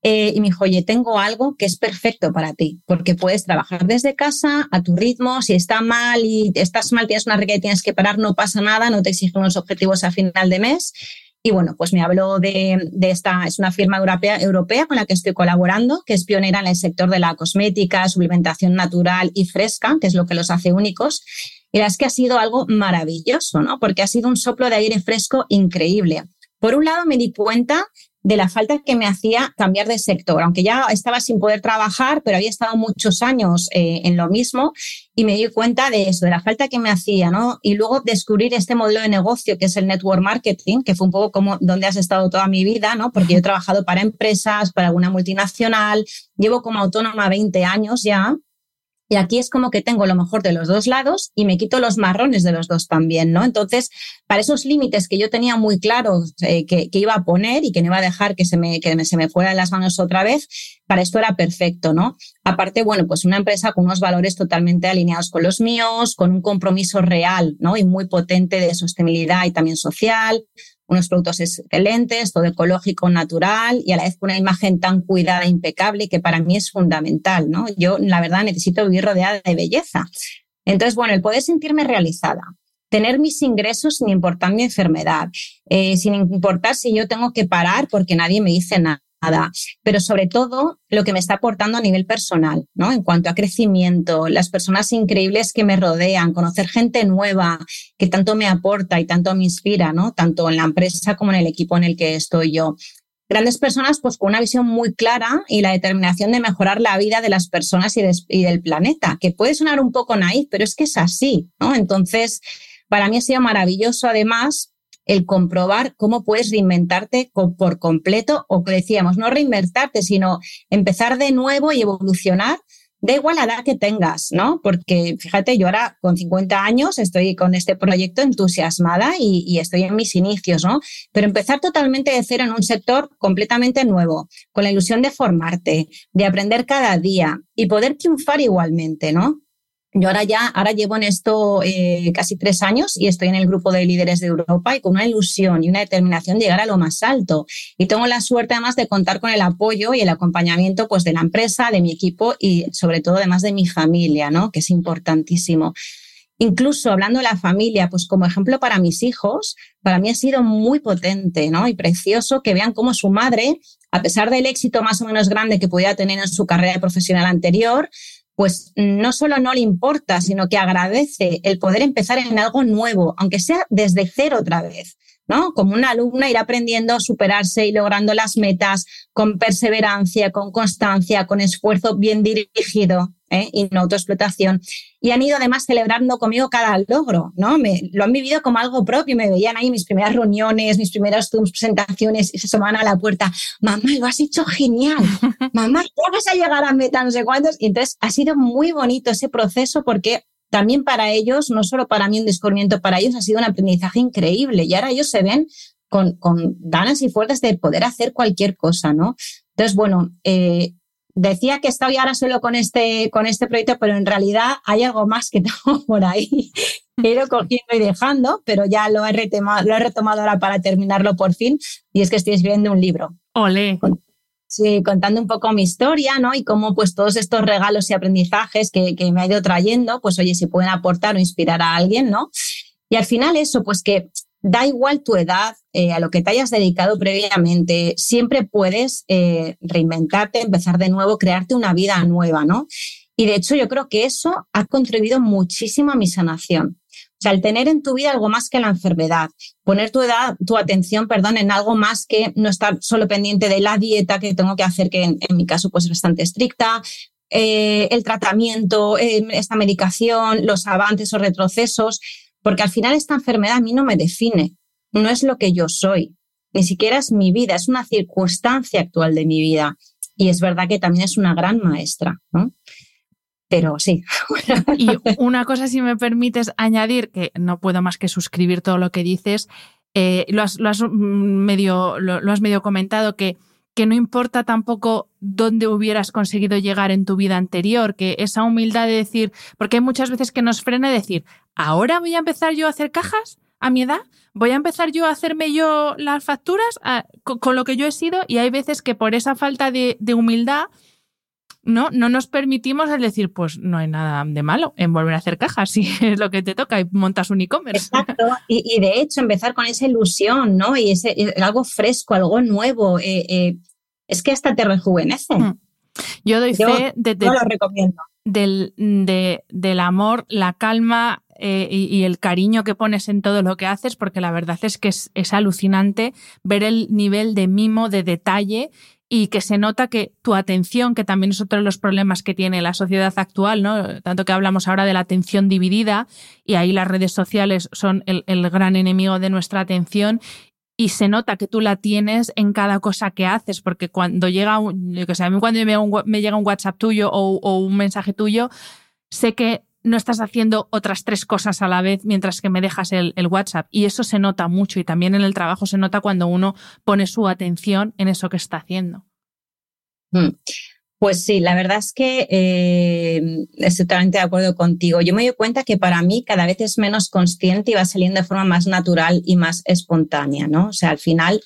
eh, y me dijo, oye, tengo algo que es perfecto para ti, porque puedes trabajar desde casa, a tu ritmo, si está mal y estás mal, tienes una regla y tienes que parar, no pasa nada, no te exigen unos objetivos a final de mes y bueno, pues me habló de, esta, es una firma europea, europea con la que estoy colaborando, que es pionera en el sector de la cosmética, suplementación natural y fresca, que es lo que los hace únicos. Y es que ha sido algo maravilloso, ¿no? Porque ha sido un soplo de aire fresco increíble. Por un lado, me di cuenta de la falta que me hacía cambiar de sector, aunque ya estaba sin poder trabajar, pero había estado muchos años eh, en lo mismo y me di cuenta de eso, de la falta que me hacía, ¿no? Y luego descubrir este modelo de negocio que es el network marketing, que fue un poco como donde has estado toda mi vida, ¿no? Porque yo he trabajado para empresas, para alguna multinacional, llevo como autónoma 20 años ya y aquí es como que tengo lo mejor de los dos lados y me quito los marrones de los dos también, ¿no? Entonces, para esos límites que yo tenía muy claros eh, que, iba a poner y que no iba a dejar que se me, que se me fuera de las manos otra vez, para esto era perfecto, ¿no? Aparte, bueno, pues una empresa con unos valores totalmente alineados con los míos, con un compromiso real, ¿no? Y muy potente de sostenibilidad y también social, unos productos excelentes, todo ecológico, natural y a la vez con una imagen tan cuidada, impecable, que para mí es fundamental, ¿no? Yo, la verdad, necesito vivir rodeada de belleza. Entonces, bueno, el poder sentirme realizada, tener mis ingresos sin importar mi enfermedad, eh, sin importar si yo tengo que parar porque nadie me dice nada pero sobre todo lo que me está aportando a nivel personal, ¿no? En cuanto a crecimiento, las personas increíbles que me rodean, conocer gente nueva que tanto me aporta y tanto me inspira, ¿no? Tanto en la empresa como en el equipo en el que estoy yo. Grandes personas pues con una visión muy clara y la determinación de mejorar la vida de las personas y, del planeta, que puede sonar un poco naif, pero es que es así, ¿no? Entonces, para mí ha sido maravilloso además el comprobar cómo puedes reinventarte por completo o decíamos, no reinventarte, sino empezar de nuevo y evolucionar. Da igual la edad que tengas, ¿no? Porque fíjate, yo ahora con 50 años estoy con este proyecto entusiasmada y, y, estoy en mis inicios, ¿no? Pero empezar totalmente de cero en un sector completamente nuevo, con la ilusión de formarte, de aprender cada día y poder triunfar igualmente, ¿no? Yo ahora ya, ahora llevo en esto eh, casi tres años y estoy en el grupo de líderes de Europa y con una ilusión y una determinación de llegar a lo más alto. Y tengo la suerte además de contar con el apoyo y el acompañamiento pues de la empresa, de mi equipo y sobre todo además de mi familia, ¿no? Que es importantísimo. Incluso hablando de la familia, pues como ejemplo para mis hijos, para mí ha sido muy potente, ¿no? Y precioso que vean cómo su madre, a pesar del éxito más o menos grande que podía tener en su carrera profesional anterior, pues no solo no le importa, sino que agradece el poder empezar en algo nuevo, aunque sea desde cero otra vez. ¿no? Como una alumna ir aprendiendo a superarse y logrando las metas con perseverancia, con constancia, con esfuerzo bien dirigido ¿eh? y no autoexplotación. Y han ido además celebrando conmigo cada logro, ¿no? Me, lo han vivido como algo propio, me veían ahí mis primeras reuniones, mis primeras presentaciones y se asomaban a la puerta, mamá, lo has hecho genial, mamá, ya vas a llegar a meta, no sé cuántos. Y entonces ha sido muy bonito ese proceso porque también para ellos, no solo para mí un descubrimiento, para ellos ha sido un aprendizaje increíble y ahora ellos se ven con, con ganas y fuerzas de poder hacer cualquier cosa, ¿no? Entonces, bueno, eh, decía que estoy ahora solo con este, con este proyecto, pero en realidad hay algo más que tengo por ahí. He ido cogiendo y dejando, pero ya lo he, retomado, lo he retomado ahora para terminarlo por fin, y es que estoy escribiendo un libro. Ole. Sí, contando un poco mi historia, ¿no? Y cómo pues todos estos regalos y aprendizajes que, que me ha ido trayendo, pues oye, si pueden aportar o inspirar a alguien, ¿no? Y al final eso, pues que da igual tu edad, eh, a lo que te hayas dedicado previamente, siempre puedes eh, reinventarte, empezar de nuevo, crearte una vida nueva, ¿no? Y de hecho yo creo que eso ha contribuido muchísimo a mi sanación. O sea, el tener en tu vida algo más que la enfermedad, poner tu, atención, perdón, en algo más que no estar solo pendiente de la dieta que tengo que hacer, que en, mi caso pues es bastante estricta, eh, el tratamiento, eh, esta medicación, los avances o retrocesos, porque al final esta enfermedad a mí no me define, no es lo que yo soy, ni siquiera es mi vida, es una circunstancia actual de mi vida. Y es verdad que también es una gran maestra, ¿no? pero sí. y una cosa, si me permites añadir, que no puedo más que suscribir todo lo que dices, eh, lo, has, medio, lo, has medio comentado, que, que no importa tampoco dónde hubieras conseguido llegar en tu vida anterior, que esa humildad de decir, porque hay muchas veces que nos frena decir, ahora voy a empezar yo a hacer cajas a mi edad, voy a empezar yo a hacerme yo las facturas con, lo que yo he sido y hay veces que por esa falta de, de humildad no, no nos permitimos el decir, pues no hay nada de malo en volver a hacer cajas, si es lo que te toca y montas un e-commerce. Exacto, y, de hecho empezar con esa ilusión, ¿no? Y ese, algo fresco, algo nuevo, eh, eh, es que hasta te rejuvenece. Mm. Yo doy fe de, lo recomiendo. Del, del amor, la calma, eh, y, el cariño que pones en todo lo que haces, porque la verdad es que es, alucinante ver el nivel de mimo, de detalle y que se nota que tu atención, que también es otro de los problemas que tiene la sociedad actual, ¿no? Tanto que hablamos ahora de la atención dividida y ahí las redes sociales son el, gran enemigo de nuestra atención y se nota que tú la tienes en cada cosa que haces, porque cuando llega, yo que sé, a mí cuando me, llega un WhatsApp tuyo o un mensaje tuyo, sé que no estás haciendo otras tres cosas a la vez mientras que me dejas el, WhatsApp. Y eso se nota mucho y también en el trabajo se nota cuando uno pone su atención en eso que está haciendo. Hmm. Pues sí, la verdad es que eh, estoy totalmente de acuerdo contigo. Yo me doy cuenta que para mí cada vez es menos consciente y va saliendo de forma más natural y más espontánea, ¿no? O sea, al final,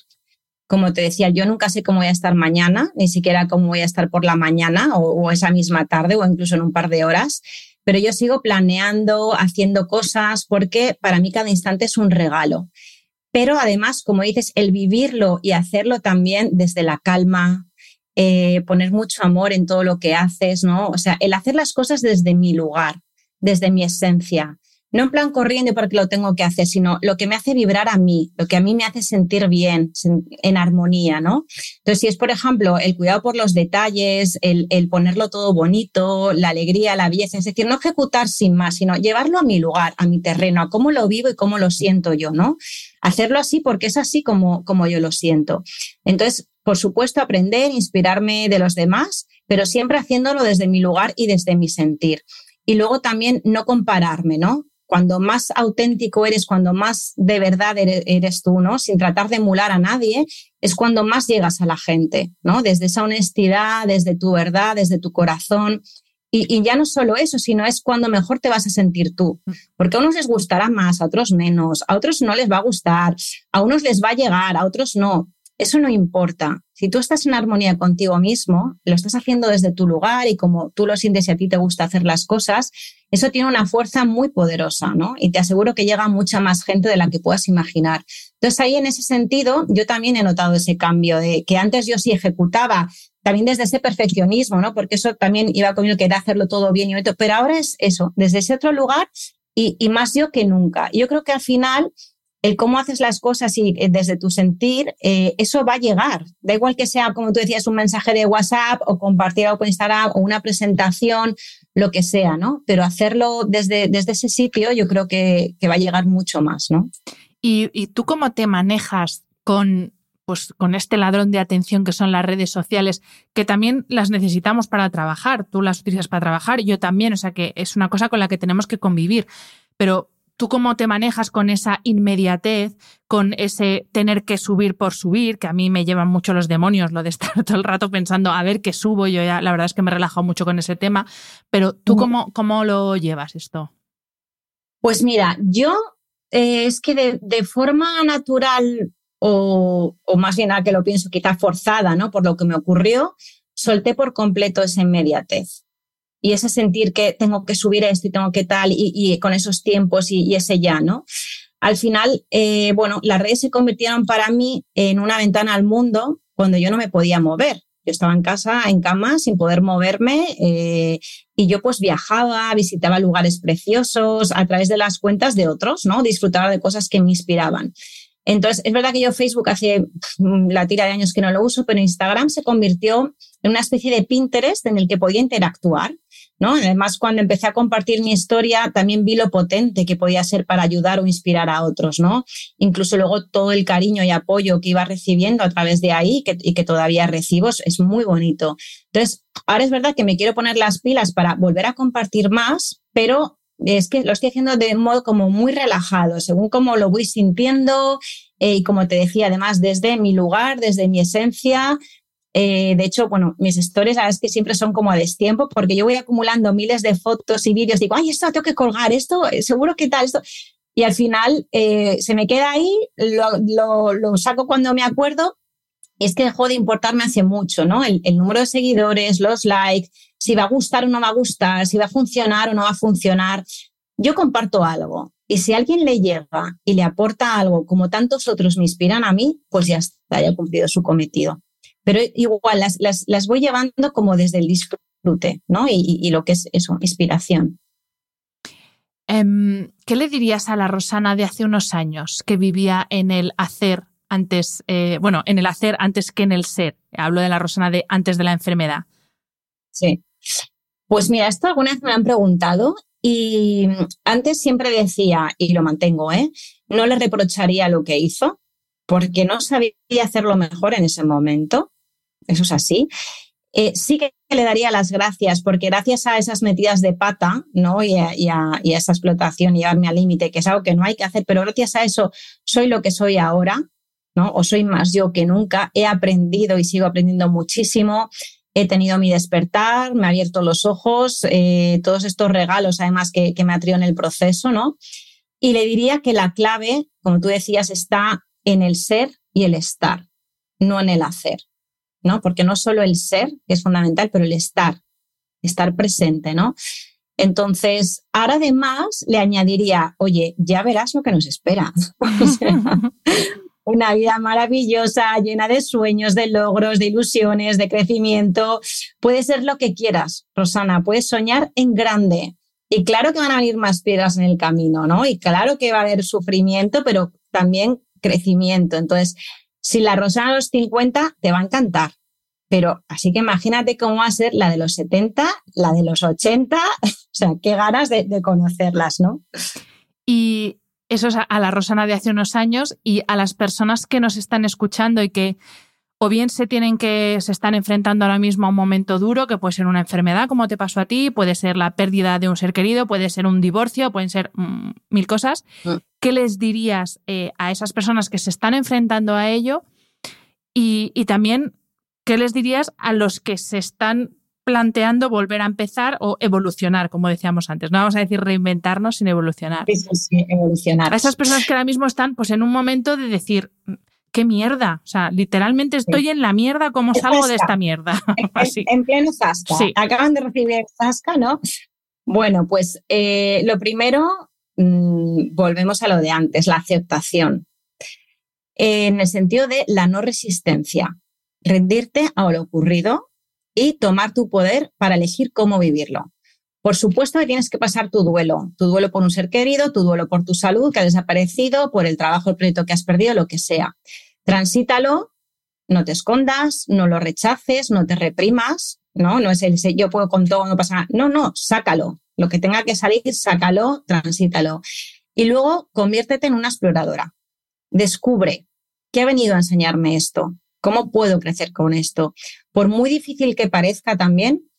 como te decía, yo nunca sé cómo voy a estar mañana, ni siquiera cómo voy a estar por la mañana o, o esa misma tarde o incluso en un par de horas, pero yo sigo planeando, haciendo cosas, porque para mí cada instante es un regalo. Pero además, como dices, el vivirlo y hacerlo también desde la calma, eh, poner mucho amor en todo lo que haces, ¿no? O sea, el hacer las cosas desde mi lugar, desde mi esencia. No en plan corriendo porque lo tengo que hacer, sino lo que me hace vibrar a mí, lo que a mí me hace sentir bien, en armonía, ¿no? Entonces, si es, por ejemplo, el cuidado por los detalles, el, el ponerlo todo bonito, la alegría, la belleza, es decir, no ejecutar sin más, sino llevarlo a mi lugar, a mi terreno, a cómo lo vivo y cómo lo siento yo, ¿no? Hacerlo así porque es así como, como yo lo siento. Entonces, por supuesto, aprender, inspirarme de los demás, pero siempre haciéndolo desde mi lugar y desde mi sentir. Y luego también no compararme, ¿no? Cuando más auténtico eres, cuando más de verdad eres tú, ¿no? Sin tratar de emular a nadie, es cuando más llegas a la gente, ¿no? Desde esa honestidad, desde tu verdad, desde tu corazón. Y, y, ya no solo eso, sino es cuando mejor te vas a sentir tú. Porque a unos les gustará más, a otros menos, a otros no les va a gustar, a unos les va a llegar, a otros no. Eso no importa. Si tú estás en armonía contigo mismo, lo estás haciendo desde tu lugar y como tú lo sientes y a ti te gusta hacer las cosas, eso tiene una fuerza muy poderosa, ¿no? Y te aseguro que llega mucha más gente de la que puedas imaginar. Entonces ahí en ese sentido, yo también he notado ese cambio de que antes yo sí ejecutaba también desde ese perfeccionismo, ¿no? Porque eso también iba conmigo, que era hacerlo todo bien y bonito, pero ahora es eso, desde ese otro lugar y, más yo que nunca. Yo creo que al final el cómo haces las cosas y eh, desde tu sentir, eh, eso va a llegar. Da igual que sea, como tú decías, un mensaje de WhatsApp o compartir algo por Instagram o una presentación, lo que sea, ¿no? Pero hacerlo desde, desde ese sitio yo creo que, va a llegar mucho más, ¿no? ¿Y, ¿Y, tú cómo te manejas con, pues, con este ladrón de atención que son las redes sociales, que también las necesitamos para trabajar? Tú las utilizas para trabajar, yo también, o sea que es una cosa con la que tenemos que convivir. Pero ¿Tú cómo te manejas con esa inmediatez, con ese tener que subir por subir, que a mí me llevan mucho los demonios, lo de estar todo el rato pensando a ver qué subo? Yo ya la verdad es que me he relajado mucho con ese tema, pero ¿tú cómo, cómo lo llevas esto? Pues mira, yo eh, es que de, forma natural o, o, más bien a que lo pienso quizá forzada, ¿no? Por lo que me ocurrió, solté por completo esa inmediatez y ese sentir que tengo que subir esto y tengo que tal y, con esos tiempos y, ese ya, ¿no? Al final, eh, bueno, las redes se convirtieron para mí en una ventana al mundo cuando yo no me podía mover. Yo estaba en casa, en cama, sin poder moverme eh, y yo pues viajaba, visitaba lugares preciosos a través de las cuentas de otros, ¿no? Disfrutaba de cosas que me inspiraban. Entonces, es verdad que yo Facebook hace la tira de años que no lo uso, pero Instagram se convirtió en una especie de Pinterest en el que podía interactuar. ¿no? Además, cuando empecé a compartir mi historia, también vi lo potente que podía ser para ayudar o inspirar a otros, ¿no? Incluso luego todo el cariño y apoyo que iba recibiendo a través de ahí y que todavía recibo es muy bonito. Entonces, ahora es verdad que me quiero poner las pilas para volver a compartir más, pero es que lo estoy haciendo de modo como muy relajado, según cómo lo voy sintiendo eh, y como te decía, además desde mi lugar, desde mi esencia, eh, de hecho, bueno, mis stories, es que siempre son como a destiempo, porque yo voy acumulando miles de fotos y vídeos, digo, ay, esto tengo que colgar, esto, eh, seguro que tal, esto. Y al final eh, se me queda ahí, lo, saco cuando me acuerdo. Es que dejó de importarme hace mucho, ¿no? El, el número de seguidores, los likes, si va a gustar o no va a gustar, si va a funcionar o no va a funcionar. Yo comparto algo y si alguien le llega y le aporta algo como tantos otros me inspiran a mí, pues ya está, ya cumplido su cometido pero igual las, las, las voy llevando como desde el disfrute, ¿no? Y, y, lo que es eso, inspiración. Em, ¿Qué le dirías a la Rosana de hace unos años que vivía en el hacer antes, eh, bueno, en el hacer antes que en el ser? Hablo de la Rosana de antes de la enfermedad. Sí. Pues mira, esto alguna vez me han preguntado y antes siempre decía, y lo mantengo, ¿eh? No le reprocharía lo que hizo porque no sabía hacerlo mejor en ese momento eso es así. Eh, sí que le daría las gracias, porque gracias a esas metidas de pata ¿no? y, a, esa explotación y llevarme al límite, que es algo que no hay que hacer, pero gracias a eso soy lo que soy ahora, ¿no? o soy más yo que nunca, he aprendido y sigo aprendiendo muchísimo. he tenido mi despertar, me ha abierto los ojos, eh, todos estos regalos además que, me ha en el proceso, ¿no? Y le diría que la clave, como tú decías, está en el ser y el estar, no en el hacer, ¿no? Porque no solo el ser, es fundamental, pero el estar, estar presente, ¿no? Entonces, ahora además le añadiría, oye, ya verás lo que nos espera. una vida maravillosa, llena de sueños, de logros, de ilusiones, de crecimiento. Puede ser lo que quieras, Rosana, puedes soñar en grande. Y claro que van a venir más piedras en el camino, ¿no? Y claro que va a haber sufrimiento, pero también crecimiento. Entonces, si la Rosana de los 50 te va a encantar, pero así que imagínate cómo va a ser la de los 70, la de los 80, o sea, qué ganas de, conocerlas, ¿no? Y eso es a la Rosana de hace unos años y a las personas que nos están escuchando y que o bien se tienen que se están enfrentando ahora mismo a un momento duro que puede ser una enfermedad como te pasó a ti, puede ser la pérdida de un ser querido, puede ser un divorcio, pueden ser mm, mil cosas. Mm. ¿Qué les dirías eh, a esas personas que se están enfrentando a ello? Y, y también, ¿qué les dirías a los que se están planteando volver a empezar o evolucionar, como decíamos antes. No vamos a decir reinventarnos, sino evolucionar. Sí, sí, evolucionar. A esas personas que ahora mismo están pues, en un momento de decir, qué mierda. O sea, literalmente estoy en la mierda, ¿cómo salgo de esta mierda? En, pleno zasca. Acaban de recibir zasca, ¿no? Bueno, pues eh, lo primero, mm, volvemos a lo de antes, la aceptación. en el sentido de la no resistencia. Rendirte a lo ocurrido y tomar tu poder para elegir cómo vivirlo. Por supuesto que tienes que pasar tu duelo, tu duelo por un ser querido, tu duelo por tu salud que ha desaparecido, por el trabajo, el proyecto que has perdido, lo que sea. Transítalo, no te escondas, no lo rechaces, no te reprimas, ¿no? No es el yo puedo con todo, no pasa nada. No, no, sácalo. Lo que tenga que salir, sácalo, transítalo. Y luego conviértete en una exploradora. Descubre qué ha venido a enseñarme esto, ¿Cómo puedo crecer con esto? Por muy difícil que parezca también,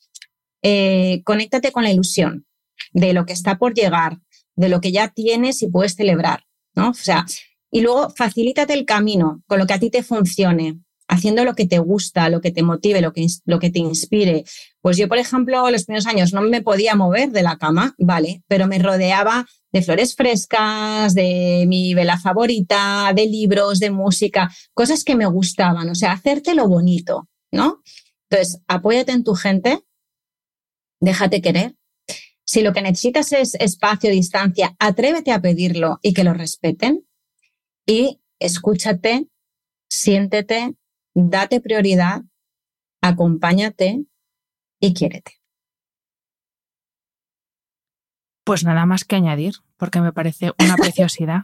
eh, conéctate con la ilusión de lo que está por llegar, de lo que ya tienes y puedes celebrar, ¿no? O sea, y luego facilítate el camino con lo que a ti te funcione, haciendo lo que te gusta, lo que te motive, lo que, lo que te inspire. Pues yo, por ejemplo, los primeros años no me podía mover de la cama, ¿vale? Pero me rodeaba de flores frescas, de mi vela favorita, de libros, de música, cosas que me gustaban, o sea, hacerte lo bonito, ¿no? Entonces, apóyate en tu gente, déjate querer. Si lo que necesitas es espacio, distancia, atrévete a pedirlo y que lo respeten. Y escúchate, siéntete, date prioridad, acompáñate y quiérete. Pues nada más que añadir, porque me parece una preciosidad.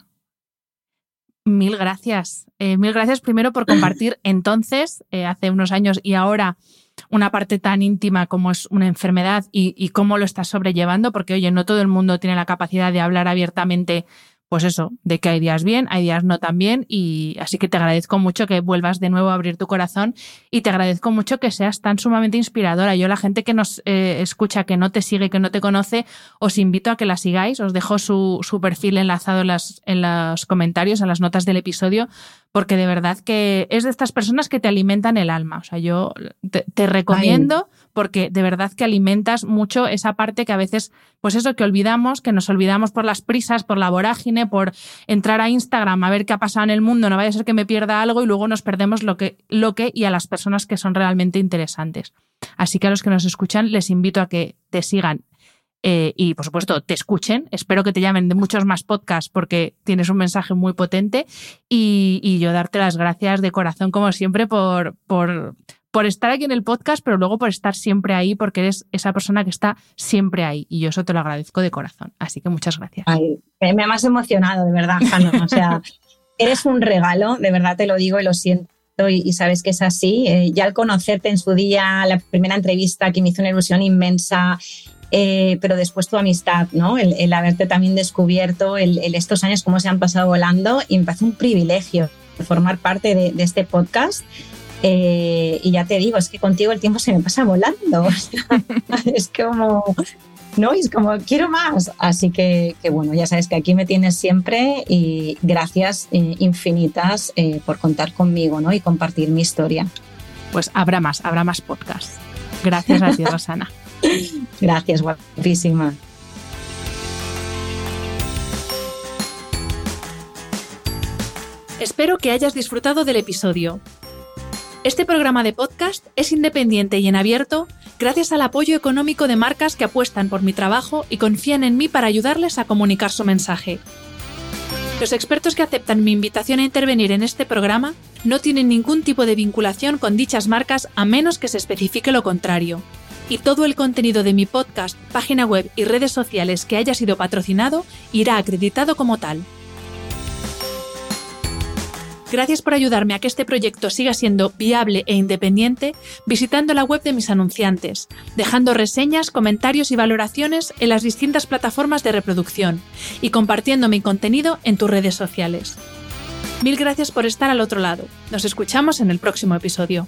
Mil gracias. Eh, mil gracias primero por compartir entonces, eh, hace unos años y ahora, una parte tan íntima como es una enfermedad y, cómo lo estás sobrellevando, porque oye, no todo el mundo tiene la capacidad de hablar abiertamente pues eso, de que hay días bien, hay días no tan bien y así que te agradezco mucho que vuelvas de nuevo a abrir tu corazón y te agradezco mucho que seas tan sumamente inspiradora. Yo la gente que nos eh, escucha, que no te sigue, que no te conoce, os invito a que la sigáis, os dejo su, su perfil enlazado en, las, en los comentarios, en las notas del episodio, porque de verdad que es de estas personas que te alimentan el alma. O sea, yo te, recomiendo porque de verdad que alimentas mucho esa parte que a veces, pues eso, que olvidamos, que nos olvidamos por las prisas, por la vorágine, por entrar a Instagram a ver qué ha pasado en el mundo, no vaya a ser que me pierda algo y luego nos perdemos lo que, lo que y a las personas que son realmente interesantes. Así que a los que nos escuchan les invito a que te sigan eh, y por supuesto te escuchen. Espero que te llamen de muchos más podcasts porque tienes un mensaje muy potente y, yo darte las gracias de corazón como siempre por, por, por estar aquí en el podcast, pero luego por estar siempre ahí porque eres esa persona que está siempre ahí y yo eso te lo agradezco de corazón. Así que muchas gracias. me ha más emocionado, de verdad, Jano. O sea, eres un regalo, de verdad te lo digo y lo siento. Y, sabes que es así. Eh, ya al conocerte en su día, la primera entrevista que me hizo una ilusión inmensa, eh, pero después tu amistad, ¿no? El, haberte también descubierto, el, estos años cómo se han pasado volando y me parece un privilegio formar parte de, este podcast. Eh, y ya te digo, es que contigo el tiempo se me pasa volando. es como, ¿no? es como, quiero más. Así que, bueno, ya sabes que aquí me tienes siempre y gracias eh, infinitas por contar conmigo, ¿no? Y compartir mi historia. Pues habrá más, habrá más podcasts. Gracias a ti, Rosana. Gracias, guapísima. Espero que hayas disfrutado del episodio. Este programa de podcast es independiente y en abierto gracias al apoyo económico de marcas que apuestan por mi trabajo y confían en mí para ayudarles a comunicar su mensaje. Los expertos que aceptan mi invitación a intervenir en este programa no tienen ningún tipo de vinculación con dichas marcas a menos que se especifique lo contrario. Y todo el contenido de mi podcast, página web y redes sociales que haya sido patrocinado irá acreditado como tal. Gracias por ayudarme a que este proyecto siga siendo viable e independiente visitando la web de mis anunciantes, dejando reseñas, comentarios y valoraciones en las distintas plataformas de reproducción y compartiendo mi contenido en tus redes sociales. Mil gracias por estar al otro lado. Nos escuchamos en el próximo episodio.